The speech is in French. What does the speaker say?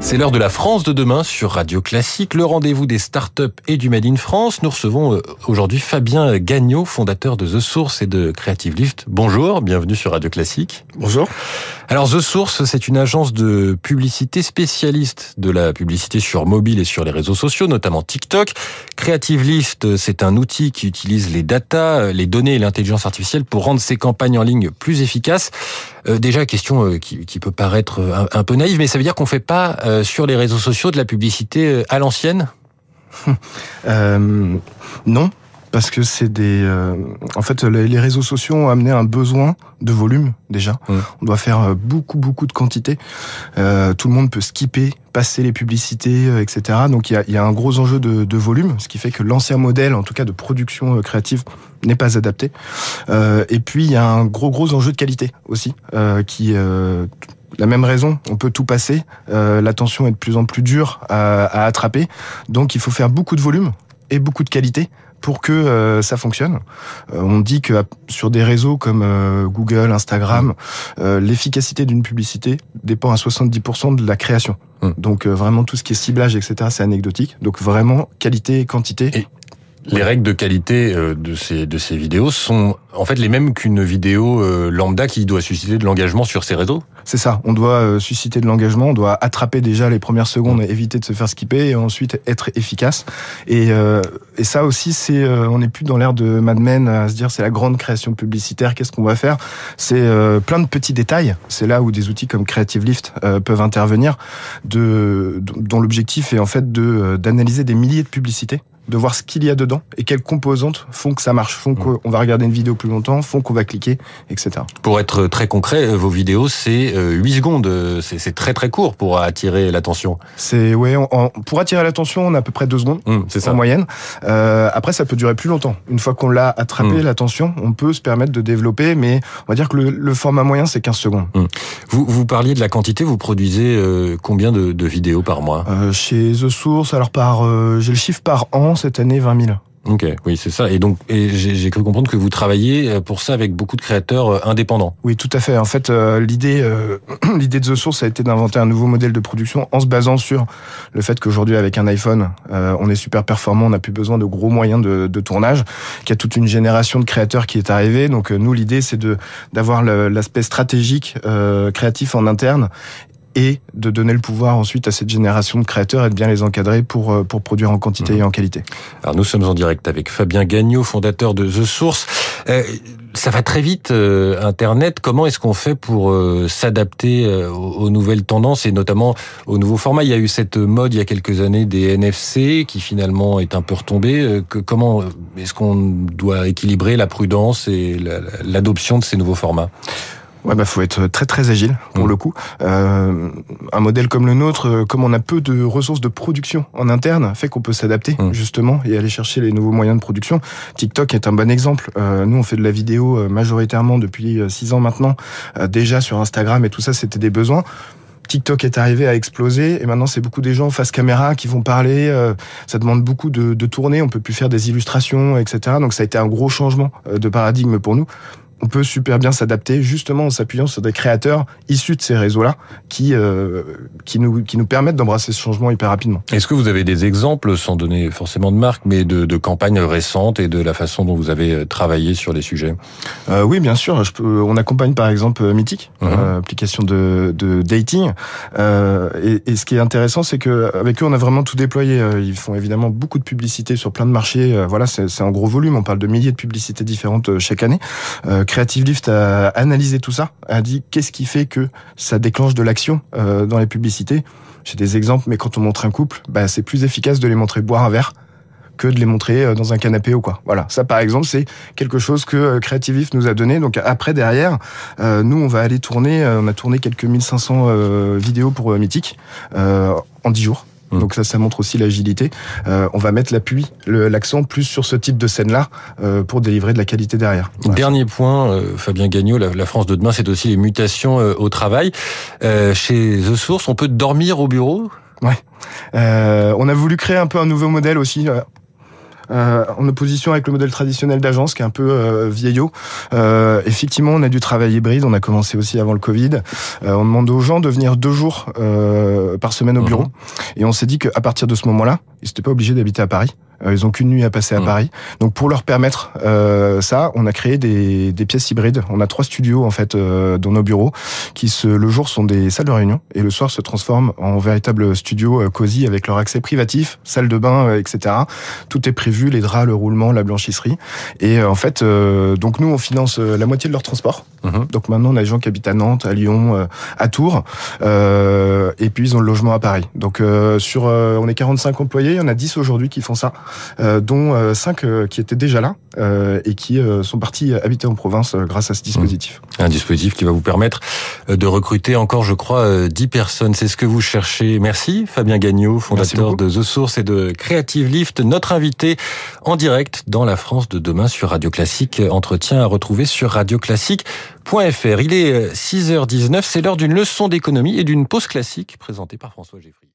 C'est l'heure de la France de demain sur Radio Classique, le rendez-vous des startups et du Made in France. Nous recevons euh, aujourd'hui Fabien Gagnon, fondateur de The Source et de Creative Lift. Bonjour, bienvenue sur Radio Classique. Bonjour. Alors The Source, c'est une agence de publicité spécialiste de la publicité sur mobile et sur les réseaux sociaux, notamment TikTok. Creative Lift, c'est un outil qui utilise les data, les données et l'intelligence artificielle pour rendre ses campagnes en ligne plus efficaces. Euh, déjà, question euh, qui, qui, peut paraître un, un, peu naïve, mais ça veut dire qu'on fait pas euh, sur les réseaux sociaux de la publicité euh, à l'ancienne? Euh, Non, parce que c'est des. Euh, en fait, les réseaux sociaux ont amené un besoin de volume déjà. Mmh. On doit faire beaucoup beaucoup de quantité. Euh, tout le monde peut skipper, passer les publicités, etc. Donc il y a, y a, un gros enjeu de, de, volume, ce qui fait que l'ancien modèle, en tout cas de production créative, n'est pas adapté. Euh, et puis il y a un gros gros enjeu de qualité aussi, qui la même raison, on peut tout passer. Euh, L'attention est de plus en plus dure à, à, attraper, donc il faut faire beaucoup de volume et beaucoup de qualité pour que euh, ça fonctionne. Euh, on dit que sur des réseaux comme euh, Google, Instagram, euh, l'efficacité d'une publicité dépend à 70% de la création. Hum. Donc vraiment tout ce qui est ciblage, etc., c'est anecdotique. Donc vraiment qualité et quantité. Et les règles de qualité de ces de ces vidéos sont en fait les mêmes qu'une vidéo lambda qui doit susciter de l'engagement sur ces réseaux. C'est ça. On doit susciter de l'engagement. On doit attraper déjà les premières secondes, et éviter de se faire skipper, et ensuite être efficace. Et, euh, et ça aussi, c'est euh, on n'est plus dans l'ère de Mad Men à se dire c'est la grande création publicitaire. Qu'est-ce qu'on va faire? C'est euh, plein de petits détails. C'est là où des outils comme Creative Lift peuvent intervenir, de, dont l'objectif est en fait de d'analyser des milliers de publicités de voir ce qu'il y a dedans et quelles composantes font que ça marche, font qu'on va regarder une vidéo plus longtemps, font qu'on va cliquer, etc. Pour être très concret, vos vidéos, c'est 8 secondes. C'est très très court pour attirer l'attention. C'est ouais, on, pour attirer l'attention, on a à peu près 2 secondes mmh, ça. en moyenne. Euh, après, ça peut durer plus longtemps. Une fois qu'on l'a attrapé, mmh. l'attention, on peut se permettre de développer, mais on va dire que le, le format moyen, c'est 15 secondes. Mmh. Vous, vous parliez de la quantité, vous produisez euh, combien de, de, vidéos par mois? Euh, Chez The Source, alors par, euh, j'ai le chiffre par an cette année, 20 000. Ok, oui, c'est ça. Et donc, et j'ai cru comprendre que vous travaillez pour ça avec beaucoup de créateurs indépendants. Oui, tout à fait. En fait, euh, l'idée, euh, l'idée de The Source a été d'inventer un nouveau modèle de production en se basant sur le fait qu'aujourd'hui, avec un iPhone, euh, on est super performant, on n'a plus besoin de gros moyens de, de tournage, qu'il y a toute une génération de créateurs qui est arrivée. Donc, nous, l'idée, c'est de d'avoir l'aspect stratégique, créatif en interne et de donner le pouvoir ensuite à cette génération de créateurs et de bien les encadrer pour, pour produire en quantité mmh. et en qualité. Alors nous sommes en direct avec Fabien Gagnon, fondateur de The Source. Euh, ça va très vite, euh, Internet. Comment est-ce qu'on fait pour euh, s'adapter aux, aux, nouvelles tendances et notamment aux nouveaux formats Il y a eu cette mode il y a quelques années des NFC qui finalement est un peu retombée. Que, comment est-ce qu'on doit équilibrer la prudence et l'adoption de ces nouveaux formats? Ouais, bah faut être très très agile pour mmh. le coup. Euh, un modèle comme le nôtre, comme on a peu de ressources de production en interne, fait qu'on peut s'adapter mmh. justement et aller chercher les nouveaux moyens de production. TikTok est un bon exemple. Euh, nous, on fait de la vidéo majoritairement depuis six ans maintenant, euh, déjà sur Instagram et tout ça, c'était des besoins. TikTok est arrivé à exploser et maintenant c'est beaucoup des gens face caméra qui vont parler. Euh, ça demande beaucoup de, de tourner, on peut plus faire des illustrations, etc. Donc ça a été un gros changement de paradigme pour nous on peut super bien s'adapter justement en s'appuyant sur des créateurs issus de ces réseaux-là qui euh, qui nous qui nous permettent d'embrasser ce changement hyper rapidement. Est-ce que vous avez des exemples, sans donner forcément de marque, mais de, de, campagnes récentes et de la façon dont vous avez travaillé sur les sujets? Euh, Oui, bien sûr. Je peux, on accompagne par exemple Mythic, euh, application de, de dating. Euh, et, et, ce qui est intéressant, c'est que avec eux, on a vraiment tout déployé. Ils font évidemment beaucoup de publicité sur plein de marchés. Voilà, c'est un gros volume. On parle de milliers de publicités différentes chaque année Creative Lift a analysé tout ça, a dit qu'est-ce qui fait que ça déclenche de l'action euh, dans les publicités? J'ai des exemples, mais quand on montre un couple, bah, c'est plus efficace de les montrer boire un verre que de les montrer dans un canapé ou quoi. Voilà, ça par exemple, c'est quelque chose que Creative Lift nous a donné. Donc après derrière, euh, nous on va aller tourner, on a tourné quelques 1500 euh, vidéos pour Mythic en 10 jours. Donc ça, ça montre aussi l'agilité. Euh, on va mettre l'appui, l'accent plus sur ce type de scène-là euh, pour délivrer de la qualité derrière. Voilà. Dernier point, euh, Fabien Gagnon, la, la, France de demain, c'est aussi les mutations au travail. chez The Source, on peut dormir au bureau? Ouais. on a voulu créer un peu un nouveau modèle aussi en opposition avec le modèle traditionnel d'agence qui est un peu vieillot. effectivement, on a du travail hybride. On a commencé aussi avant le Covid. on demande aux gens de venir deux jours par semaine au bureau. Mhm. Et on s'est dit qu'à partir de ce moment-là, ils n'étaient pas obligés d'habiter à Paris. Euh, ils ont qu'une nuit à passer à mmh. Paris. Donc pour leur permettre euh, ça, on a créé des, des, pièces hybrides. On a trois studios en fait euh, dans nos bureaux qui se, le jour sont des salles de réunion et le soir se transforment en véritable studio euh, cosy avec leur accès privatif, salle de bain, euh, etc. Tout est prévu, les draps, le roulement, la blanchisserie. Et en fait, donc nous on finance la moitié de leur transport. Mmh. Donc maintenant on a des gens qui habitent à Nantes, à Lyon, à Tours, et puis ils ont le logement à Paris. Donc sur, on est 45 employés, il y en a 10 aujourd'hui qui font ça. Euh, dont 5 euh, euh, qui étaient déjà là et qui sont partis habiter en province grâce à ce dispositif. Mmh. Un dispositif qui va vous permettre de recruter encore, je crois, 10 personnes. C'est ce que vous cherchez. Merci Fabien Gagnon, fondateur de The Source et de Creative Lift, notre invité en direct dans la France de demain sur Radio Classique. Entretien à retrouver sur radioclassique.fr. Il est 6h19, c'est l'heure d'une leçon d'économie et d'une pause classique présentée par François Geffrier.